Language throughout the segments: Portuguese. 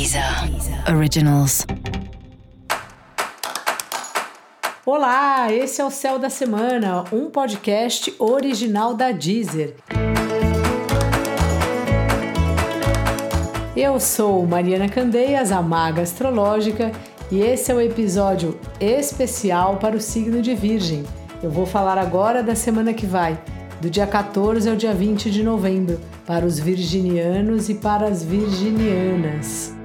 Deezer Originals. Olá, esse é o Céu da Semana, um podcast original da Deezer. Eu sou Mariana Candeias, a maga astrológica, e esse é o episódio especial para o signo de Virgem. Eu vou falar agora da semana que vai, do dia 14 ao dia 20 de novembro, para os virginianos e para as virginianas.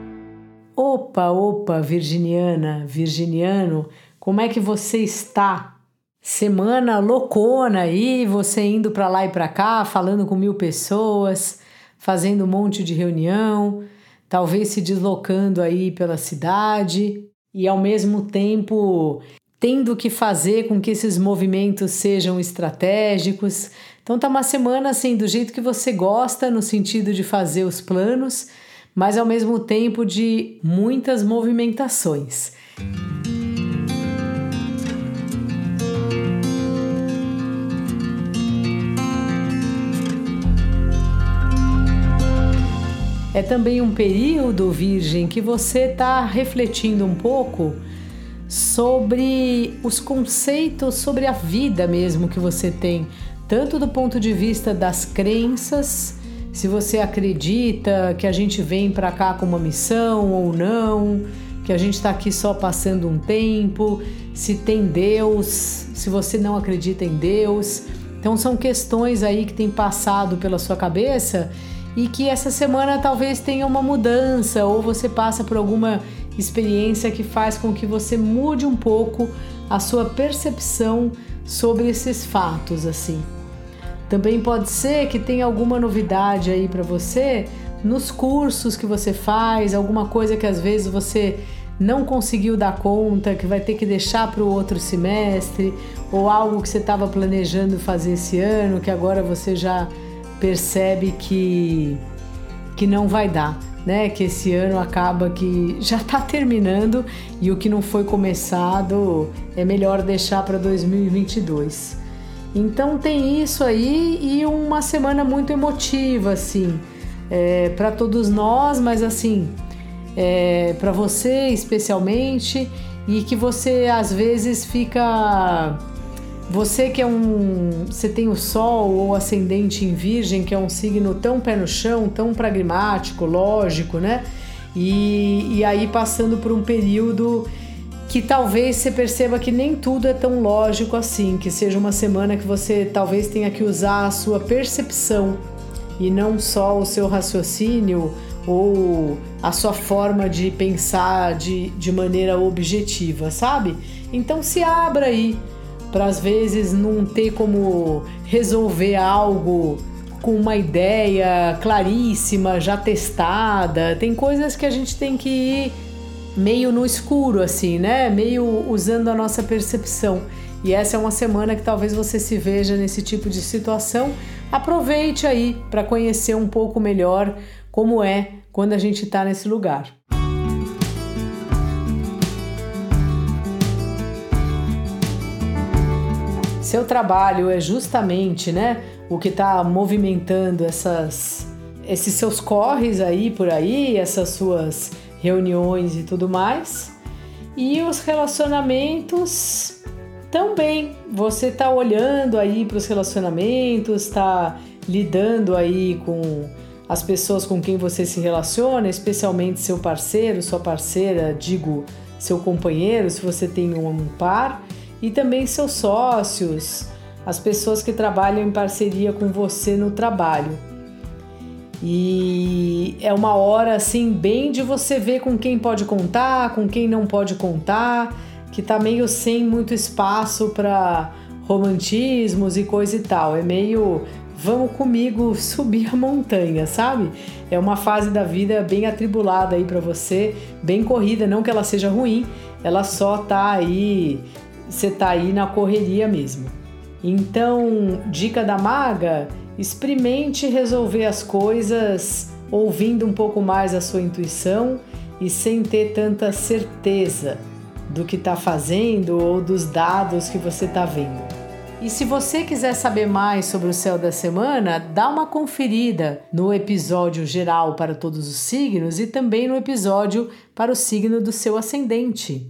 Opa, opa, virginiana, virginiano, como é que você está? Semana loucona aí, você indo para lá e para cá, falando com mil pessoas, fazendo um monte de reunião, talvez se deslocando aí pela cidade e ao mesmo tempo tendo que fazer com que esses movimentos sejam estratégicos. Então tá uma semana assim do jeito que você gosta, no sentido de fazer os planos, mas ao mesmo tempo de muitas movimentações. É também um período, Virgem, que você está refletindo um pouco sobre os conceitos sobre a vida mesmo que você tem, tanto do ponto de vista das crenças, se você acredita que a gente vem para cá com uma missão ou não, que a gente está aqui só passando um tempo, se tem Deus, se você não acredita em Deus. Então são questões aí que tem passado pela sua cabeça e que essa semana talvez tenha uma mudança ou você passa por alguma experiência que faz com que você mude um pouco a sua percepção sobre esses fatos assim. Também pode ser que tenha alguma novidade aí para você nos cursos que você faz, alguma coisa que às vezes você não conseguiu dar conta, que vai ter que deixar para o outro semestre, ou algo que você estava planejando fazer esse ano, que agora você já percebe que, que não vai dar, né? Que esse ano acaba que já está terminando e o que não foi começado é melhor deixar para 2022. Então tem isso aí e uma semana muito emotiva, assim, é, para todos nós, mas assim, é, para você especialmente, e que você às vezes fica você que é um. Você tem o Sol ou ascendente em Virgem, que é um signo tão pé no chão, tão pragmático, lógico, né? E, e aí passando por um período que talvez você perceba que nem tudo é tão lógico assim, que seja uma semana que você talvez tenha que usar a sua percepção e não só o seu raciocínio ou a sua forma de pensar de, de maneira objetiva, sabe? Então se abra aí para às vezes não ter como resolver algo com uma ideia claríssima, já testada. Tem coisas que a gente tem que ir meio no escuro, assim, né? Meio usando a nossa percepção. E essa é uma semana que talvez você se veja nesse tipo de situação. Aproveite aí para conhecer um pouco melhor como é quando a gente está nesse lugar. Seu trabalho é justamente, né, o que está movimentando essas, esses seus corres aí por aí, essas suas reuniões e tudo mais. E os relacionamentos também. Você está olhando aí para os relacionamentos, está lidando aí com as pessoas com quem você se relaciona, especialmente seu parceiro, sua parceira, digo, seu companheiro, se você tem um par e também seus sócios, as pessoas que trabalham em parceria com você no trabalho. E é uma hora assim bem de você ver com quem pode contar, com quem não pode contar, que tá meio sem muito espaço para romantismos e coisa e tal. É meio vamos comigo subir a montanha, sabe? É uma fase da vida bem atribulada aí para você, bem corrida, não que ela seja ruim, ela só tá aí você tá aí na correria mesmo. Então, dica da maga: experimente resolver as coisas ouvindo um pouco mais a sua intuição e sem ter tanta certeza do que está fazendo ou dos dados que você está vendo. E se você quiser saber mais sobre o céu da semana, dá uma conferida no episódio geral para todos os signos e também no episódio para o signo do seu ascendente.